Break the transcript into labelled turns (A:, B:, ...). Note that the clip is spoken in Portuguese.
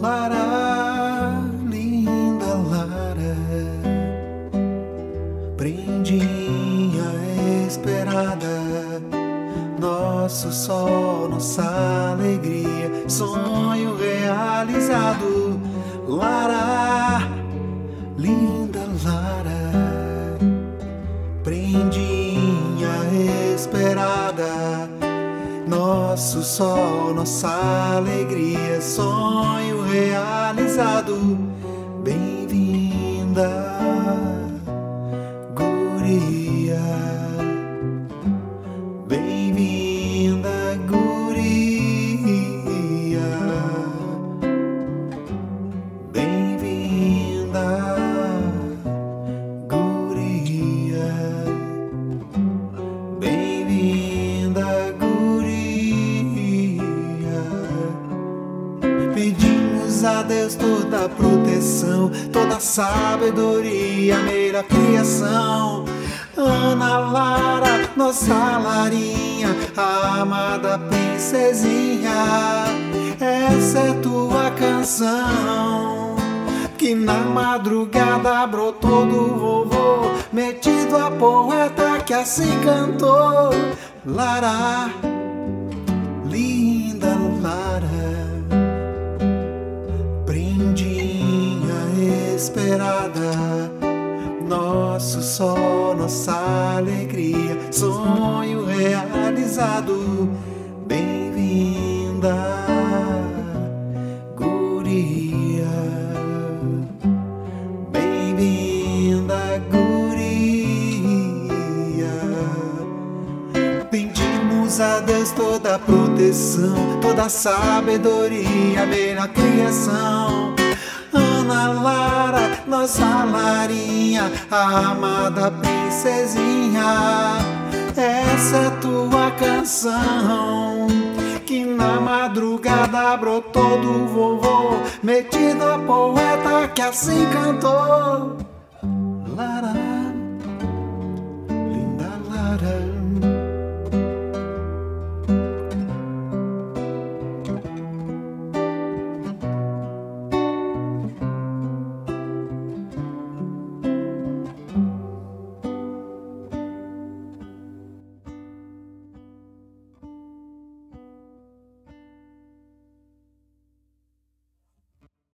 A: Lara, linda Lara, prendinha esperada, nosso sol, nossa alegria, sonho realizado. Lara, linda Lara, prendinha esperada nosso sol, nossa alegria, sonho realizado. Bem-vinda, Pedimos a Deus toda proteção, toda sabedoria, a melhor criação. Ana Lara, nossa Larinha, amada princesinha, essa é tua canção. Que na madrugada brotou do vovô, metido a poeta que assim cantou. Lara, esperada, nosso sol, nossa alegria, sonho realizado. Bem-vinda, guria. Bem-vinda, guria. Pedimos a Deus toda a proteção, toda a sabedoria, melhor criação. Nossa Larinha, a amada princesinha, essa é tua canção. Que na madrugada brotou do vovô, metido a poeta que assim cantou. Lara, linda Lara.